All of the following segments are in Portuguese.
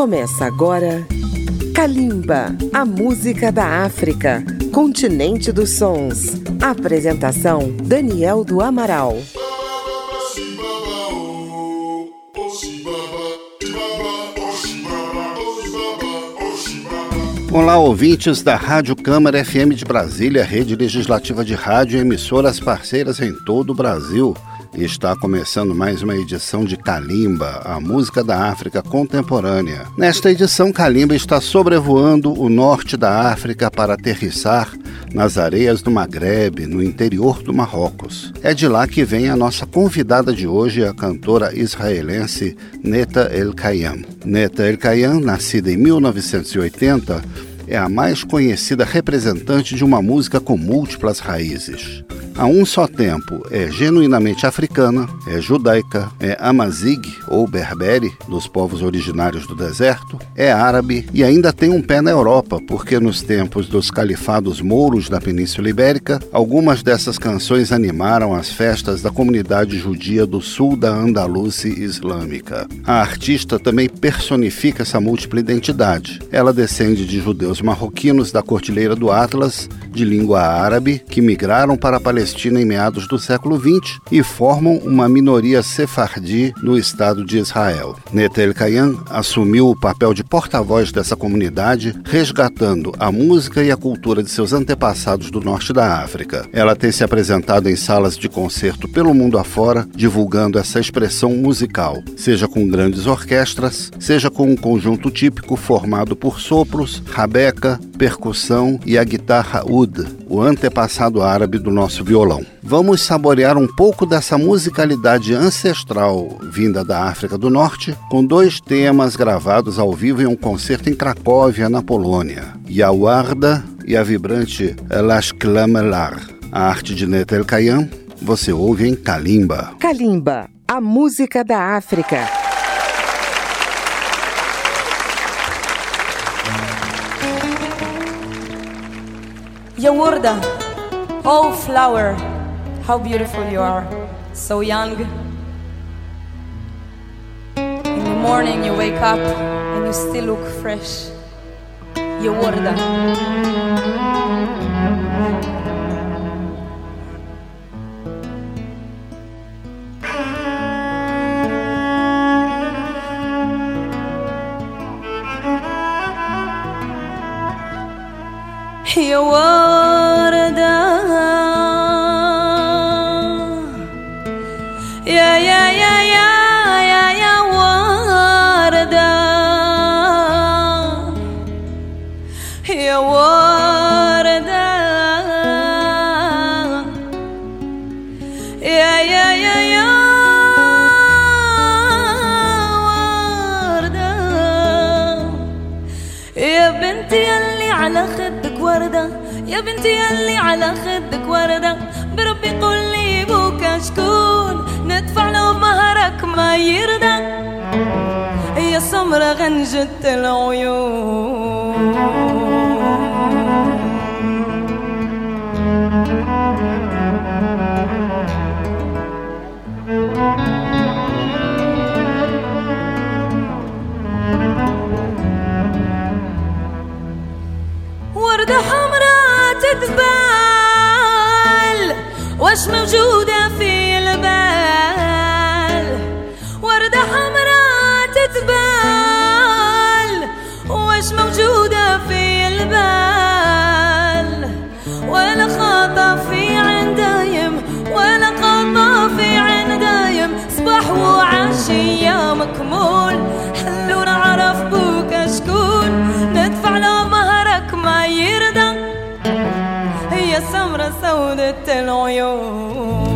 Começa agora Kalimba, a música da África, continente dos sons. Apresentação Daniel do Amaral. Olá, ouvintes da Rádio Câmara FM de Brasília, rede legislativa de rádio e emissoras parceiras em todo o Brasil. Está começando mais uma edição de Kalimba, a música da África contemporânea. Nesta edição, Kalimba está sobrevoando o norte da África para aterrissar nas areias do Maghreb, no interior do Marrocos. É de lá que vem a nossa convidada de hoje, a cantora israelense Neta El Kayam. Neta El Kayam, nascida em 1980, é a mais conhecida representante de uma música com múltiplas raízes a um só tempo é genuinamente africana, é judaica, é amazigh ou berbere, dos povos originários do deserto, é árabe e ainda tem um pé na Europa, porque nos tempos dos califados mouros da Península Ibérica, algumas dessas canções animaram as festas da comunidade judia do sul da Andalúcia islâmica. A artista também personifica essa múltipla identidade. Ela descende de judeus marroquinos da Cordilheira do Atlas, de língua árabe, que migraram para a Palestina Palestina em meados do século XX e formam uma minoria sefardi no Estado de Israel. Netel Kayan assumiu o papel de porta-voz dessa comunidade, resgatando a música e a cultura de seus antepassados do norte da África. Ela tem se apresentado em salas de concerto pelo mundo afora, divulgando essa expressão musical, seja com grandes orquestras, seja com um conjunto típico formado por sopros, rabeca, percussão e a guitarra oud, o antepassado árabe do nosso violão. Vamos saborear um pouco dessa musicalidade ancestral vinda da África do Norte com dois temas gravados ao vivo em um concerto em Cracóvia, na Polônia: Yawarda e a vibrante Elash Klamelar. A arte de Netel Kayan você ouve em Kalimba. Kalimba, a música da África. Yawarda, oh flower, how beautiful you are, so young. In the morning you wake up and you still look fresh. Yawarda. 有我。وردة. يا بنتي يلي على خدك وردة. بربي قول لي بوك شكون ندفع له مهرك ما يرضى. يا سمرة غنجة العيون. وش موجودة في البال وردة حمراء تتبال. وش موجودة في البال؟ ولا خطأ في عندايم ولا قطا في عندايم صباح وعشية مكمول حلو نعرف بوك سودة العيون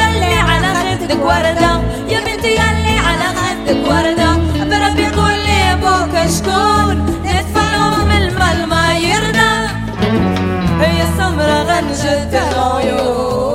يلي على خدك وردة. يا بنتي يلي على خدك وردة. بربي يقول لي أبوك شكون؟ ندفعهم المال ما يرضى. هي السمرة غنجة العيون.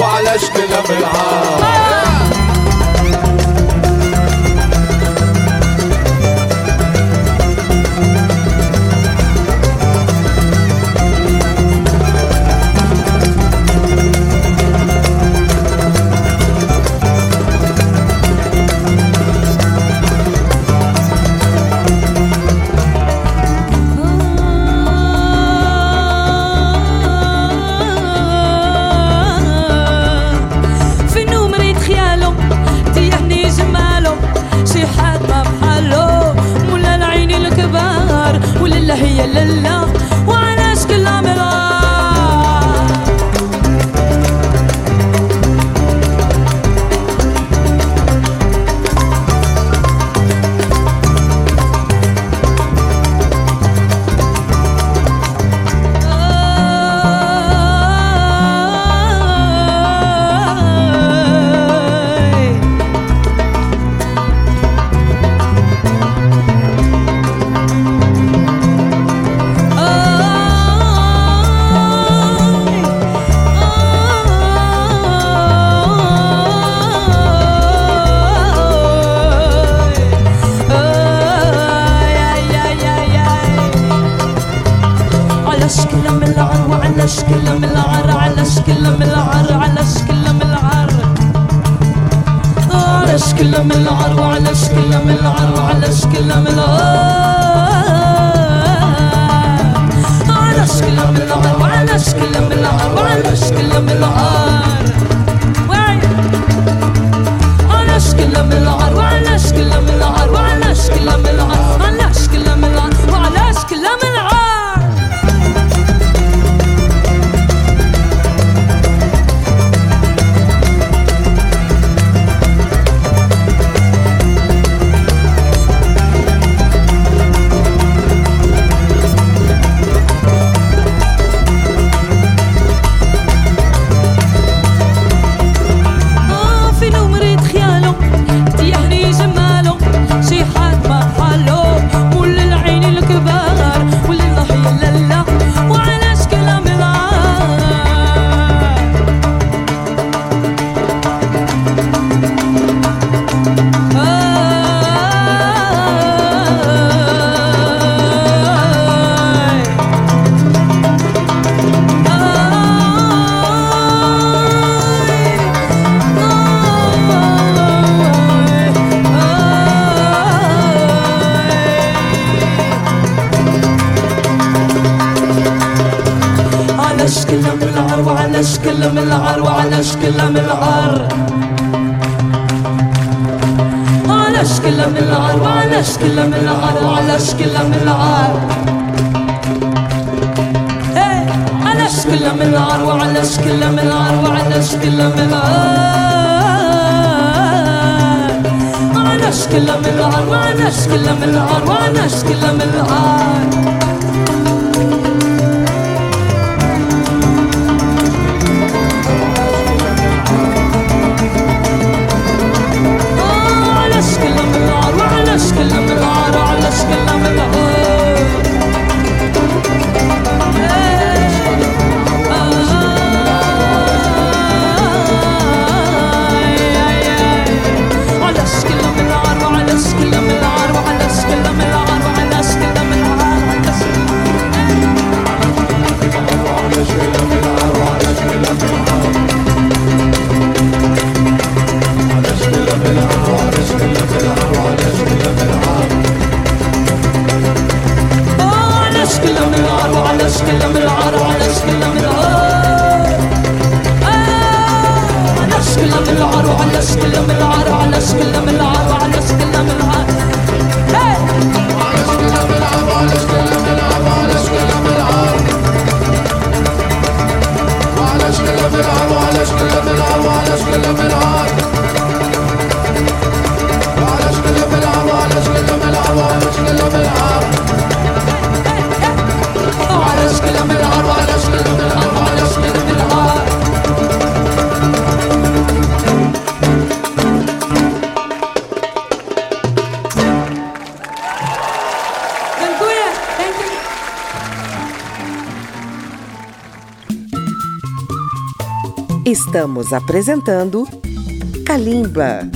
وعلى شكلها بالعار Estamos apresentando Kalimba.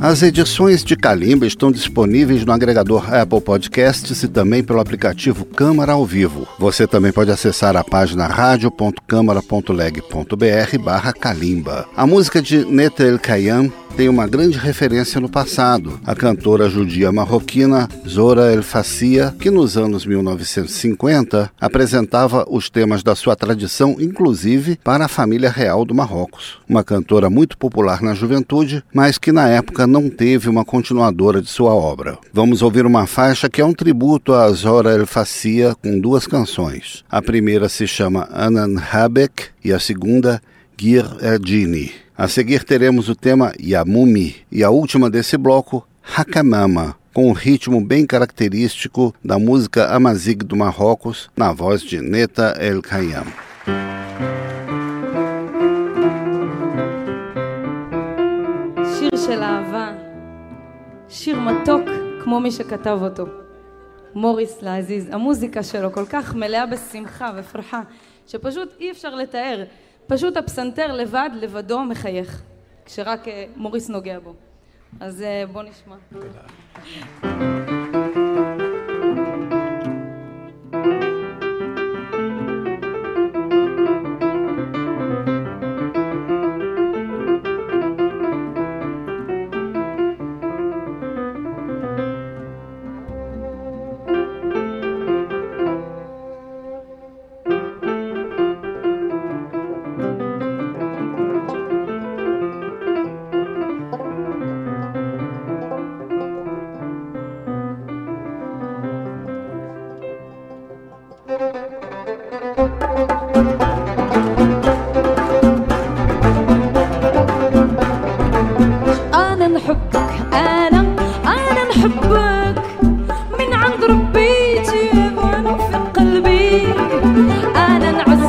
As edições de Kalimba estão disponíveis no agregador Apple Podcasts e também pelo aplicativo Câmara ao Vivo. Você também pode acessar a página radio.câmara.leg.br barra Kalimba. A música de Neta El Kayam tem uma grande referência no passado, a cantora judia marroquina Zora El Fassia, que nos anos 1950 apresentava os temas da sua tradição, inclusive para a família real do Marrocos. Uma cantora muito popular na juventude, mas que na época não teve uma continuadora de sua obra. Vamos ouvir uma faixa que é um tributo a Zora El Fassia com duas canções. A primeira se chama Anan Habek e a segunda Gir Erdini. A seguir teremos o tema Yamumi e a última desse bloco, Hakamama, com um ritmo bem característico da música amazigh do Marrocos, na voz de Neta El Kayam. שיר של אהבה, שיר מתוק כמו מי שכתב אותו, מוריס לעזיז. המוזיקה שלו כל כך מלאה בשמחה ופרחה, שפשוט אי אפשר לתאר. פשוט הפסנתר לבד, לבדו, מחייך, כשרק אה, מוריס נוגע בו. אז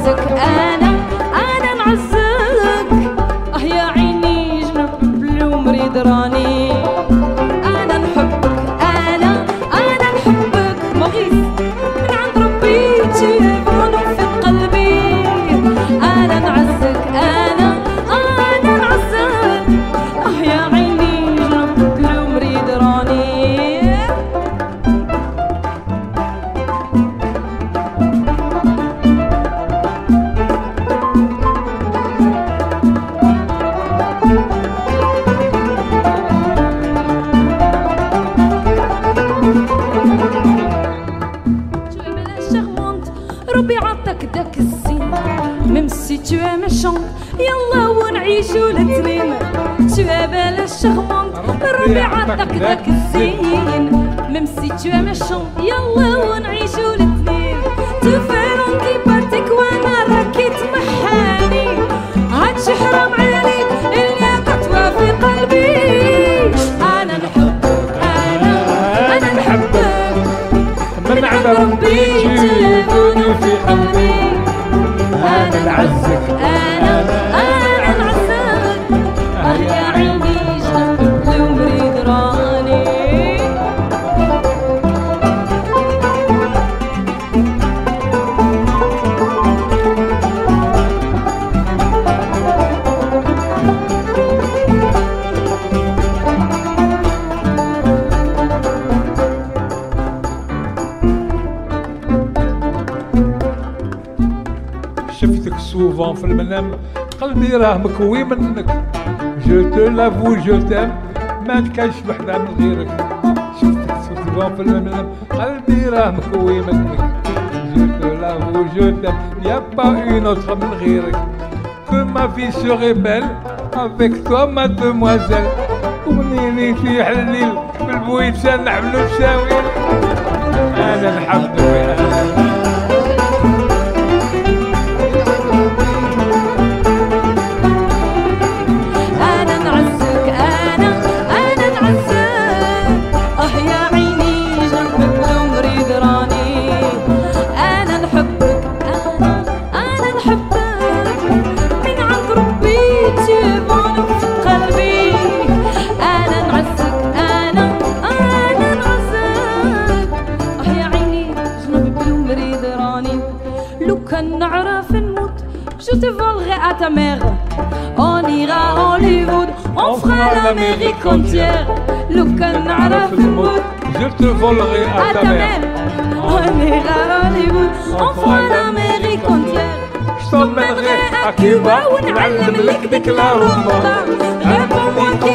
music and معاهم في المنام قلبي راه مكوي منك جو تو لافو جو تام ما كانش وحدة من غيرك شفتك سكران في المنام قلبي راه مكوي منك جو تو لافو جو تام يا با اون اوتر من غيرك كو ما في سوغي بال افيك توا مادموازيل ونيني في حليل بالبويسان نحملو نساوي أنا الحمد لله ta mère. On ira à Hollywood, on, on fera l'Amérique entière. Je te volerai à, ta mère. On ira à Hollywood, on fera l'Amérique entière. Je t'emmènerai à Cuba, ونعلم لك ذيك la rumba. Réponds-moi qui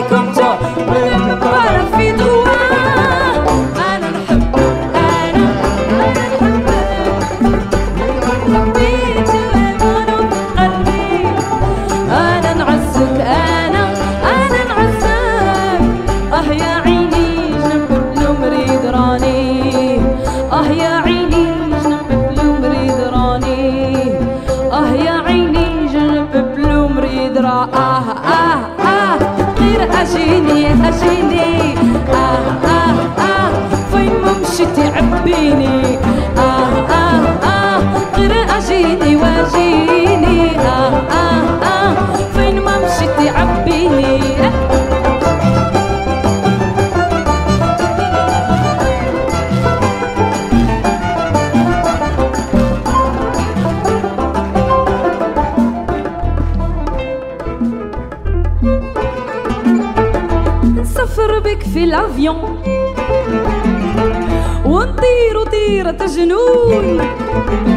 poeta genuíno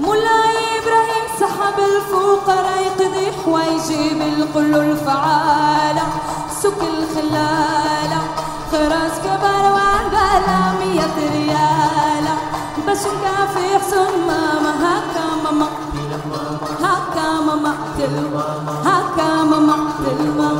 مولاي إبراهيم سحب الفقراء يقضي ويجيب الكل الفعالة. سك الخلالة خراس كبار وعبالة مية ريالة. باش نكافي حسن ماما هكا ماما هكا ماما تلوى هكا ماما تلوى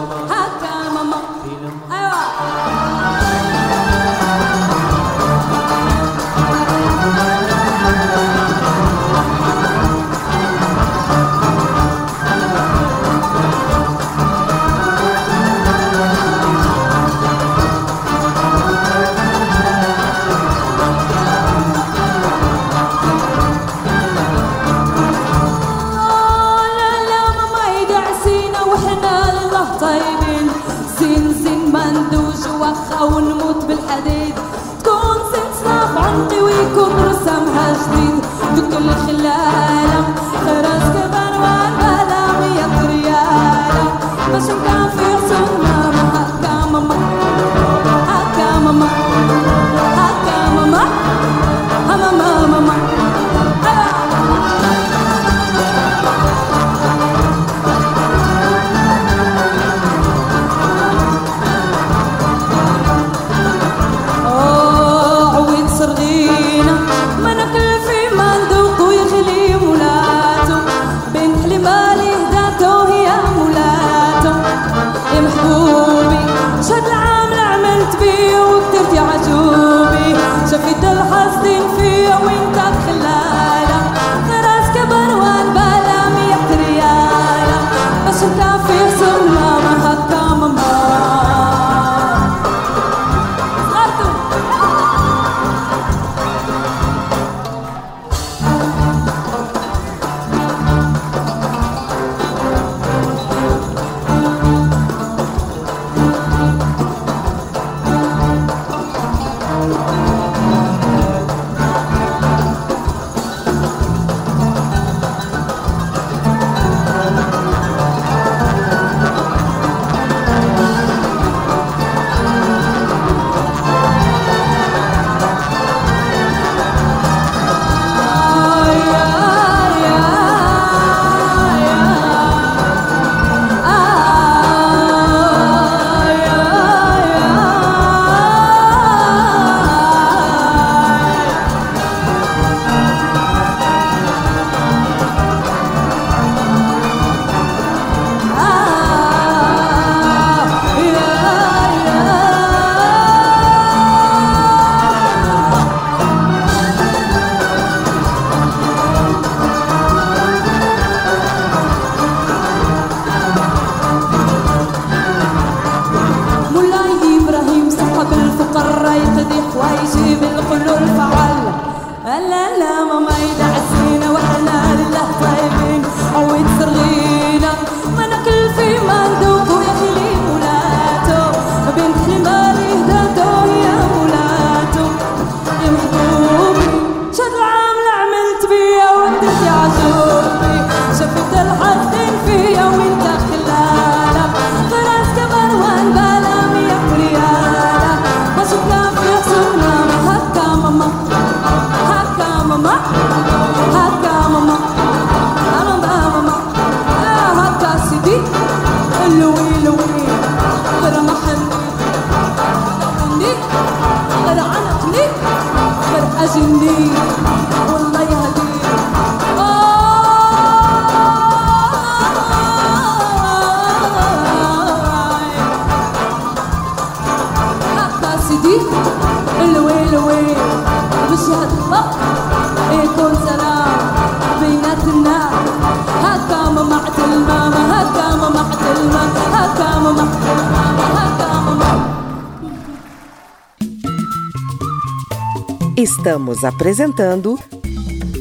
Apresentando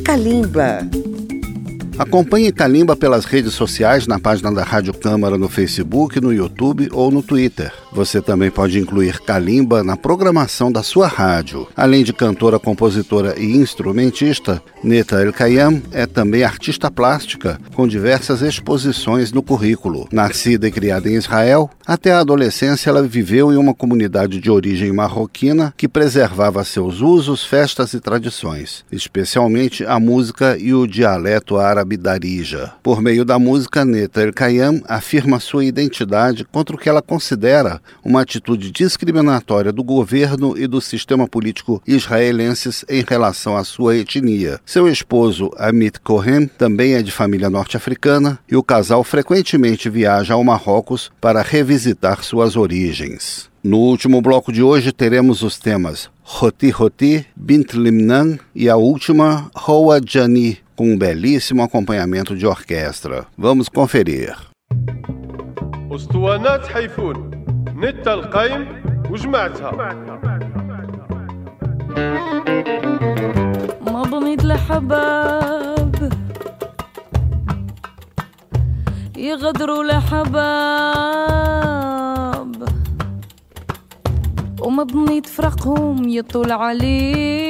Calimba. Acompanhe Calimba pelas redes sociais, na página da Rádio Câmara no Facebook, no YouTube ou no Twitter. Você também pode incluir Calimba na programação da sua rádio. Além de cantora, compositora e instrumentista, Neta El Kayam é também artista plástica com diversas exposições no currículo. Nascida e criada em Israel, até a adolescência ela viveu em uma comunidade de origem marroquina que preservava seus usos, festas e tradições, especialmente a música e o dialeto árabe darija. Por meio da música, Neta El Kayam afirma sua identidade contra o que ela considera uma atitude discriminatória do governo e do sistema político israelenses em relação à sua etnia. Seu esposo, Amit Cohen, também é de família norte-africana e o casal frequentemente viaja ao Marrocos para revisitar suas origens. No último bloco de hoje teremos os temas Roti Roti, Bint Limnan e a última Hoa Jani, com um belíssimo acompanhamento de orquestra. Vamos conferir. اسطوانات حيفون نتا القايم وجمعتها ما بنيت يغدروا لحباب. وما بنيت فرقهم يطول عليا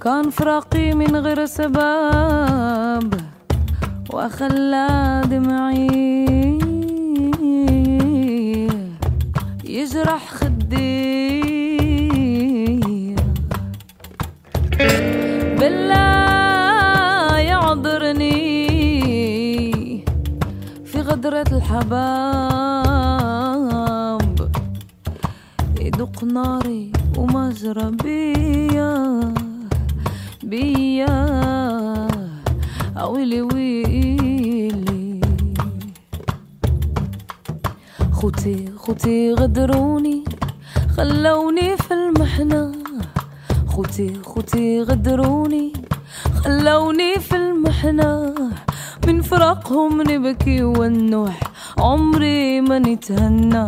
كان فراقي من غير سبب وخلى دمعي يجرح خدي. غدرة الحباب. يدق ناري ومجرى بيا. بيا ويلي ويلي. خوتي خوتي غدروني خلوني في المحنة. خوتي خوتي غدروني خلوني في المحنة. من فراقهم نبكي ونوح عمري ما نتهنى.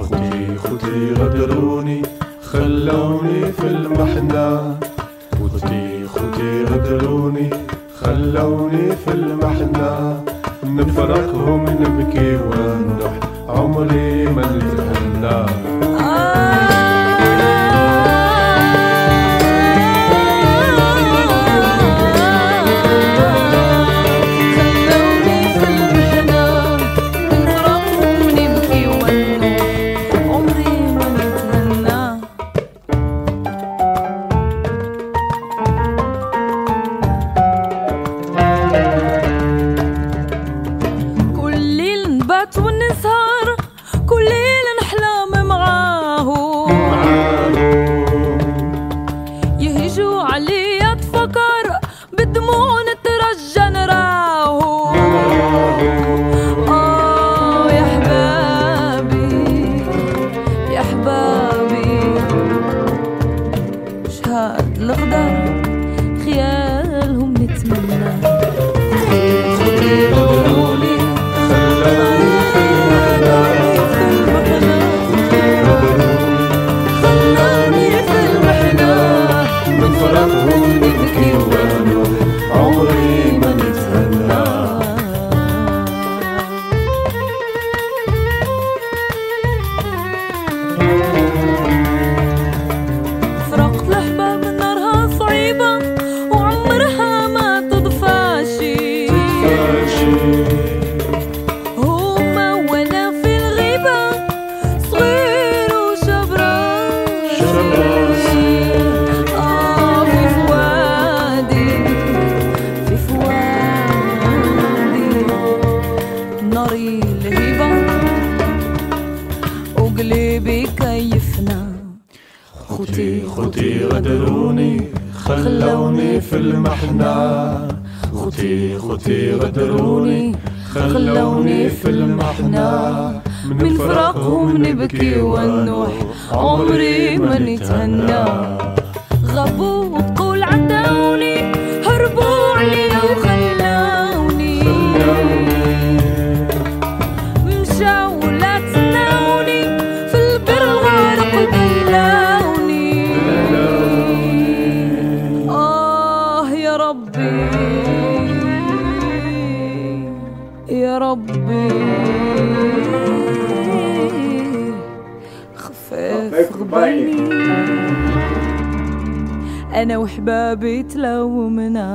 خوتي خوتي غدروني خلوني في المحنة. خوتي خوتي غدروني خلوني في المحنة. نفرقهم نبكي ونروح عمري ما نتهنى. وقلبي كيفنا خوتي خوتي غدروني خلوني في المحنة. خوتي خوتي غدروني خلوني في المحنة. من فراقهم نبكي ونوح عمري ما نتهنى. غابوا باي أنا وحبابي تلومنا.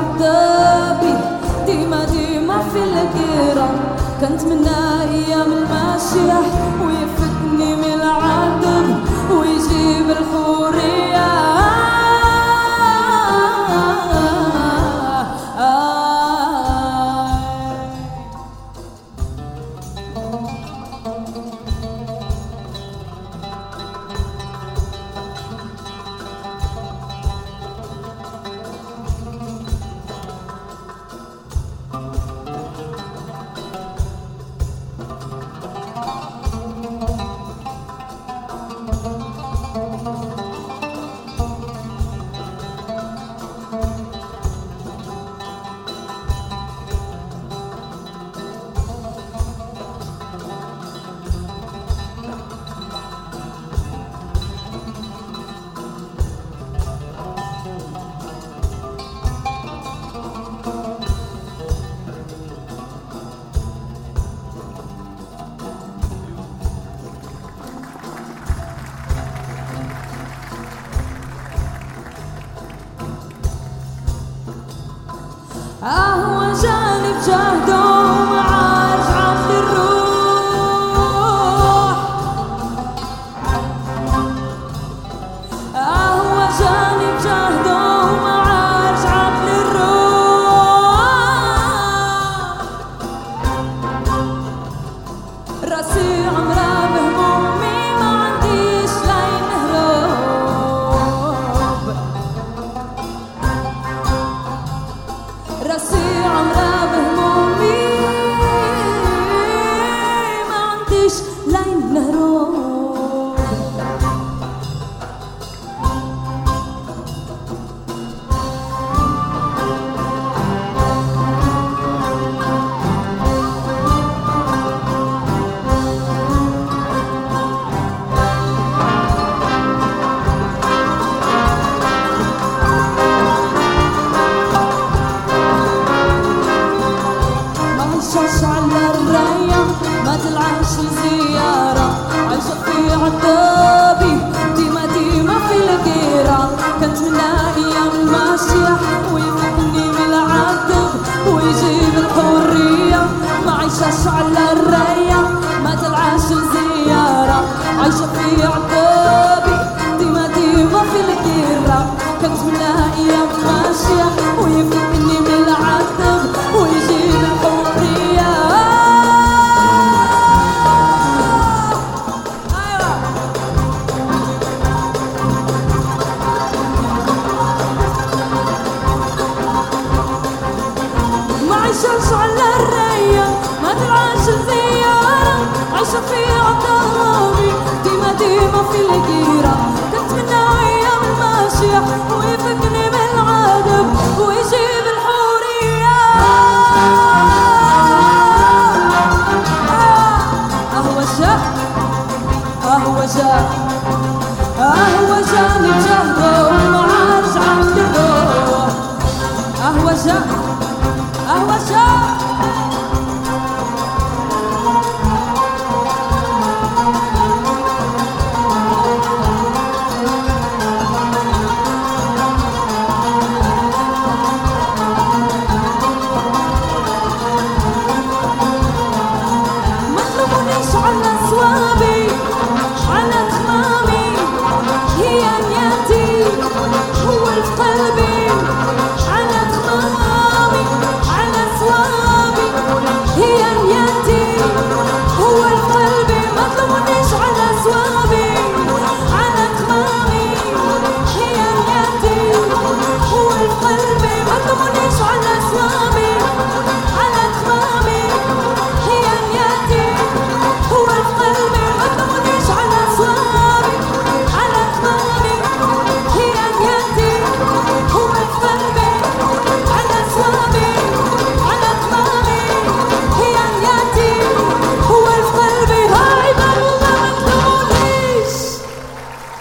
عذابي ديما ديما في الكيرة كنتمنى أيام المسيح ويفتني من العدم ويجيب الحب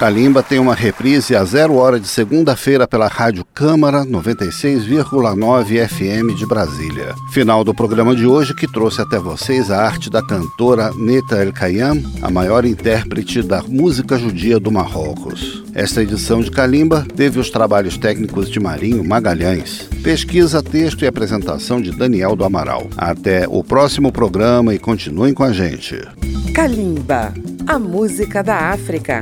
Calimba tem uma reprise a zero hora de segunda-feira pela Rádio Câmara 96,9 FM de Brasília. Final do programa de hoje que trouxe até vocês a arte da cantora Neta El Kayam, a maior intérprete da música judia do Marrocos. Esta edição de Calimba teve os trabalhos técnicos de Marinho Magalhães, pesquisa, texto e apresentação de Daniel do Amaral. Até o próximo programa e continuem com a gente. Calimba, a música da África